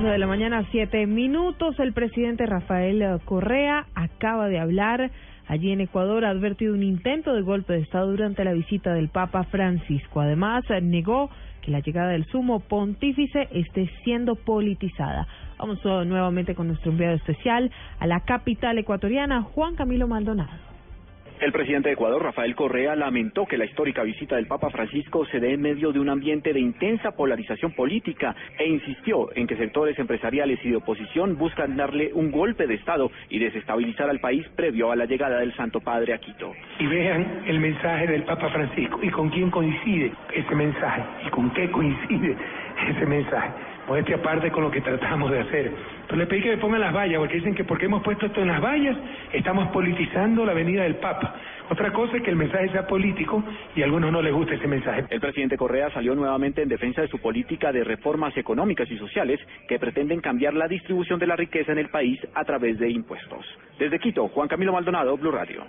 11 de la mañana, 7 minutos. El presidente Rafael Correa acaba de hablar. Allí en Ecuador ha advertido un intento de golpe de Estado durante la visita del Papa Francisco. Además, negó que la llegada del sumo pontífice esté siendo politizada. Vamos nuevamente con nuestro enviado especial a la capital ecuatoriana, Juan Camilo Maldonado. El presidente de Ecuador, Rafael Correa, lamentó que la histórica visita del Papa Francisco se dé en medio de un ambiente de intensa polarización política e insistió en que sectores empresariales y de oposición buscan darle un golpe de Estado y desestabilizar al país previo a la llegada del Santo Padre a Quito. Y vean el mensaje del Papa Francisco y con quién coincide ese mensaje y con qué coincide ese mensaje modestia aparte con lo que tratamos de hacer. Pero le pedí que me pongan las vallas, porque dicen que porque hemos puesto esto en las vallas, estamos politizando la venida del Papa. Otra cosa es que el mensaje sea político y a algunos no les gusta ese mensaje. El presidente Correa salió nuevamente en defensa de su política de reformas económicas y sociales que pretenden cambiar la distribución de la riqueza en el país a través de impuestos. Desde Quito, Juan Camilo Maldonado, Blue Radio.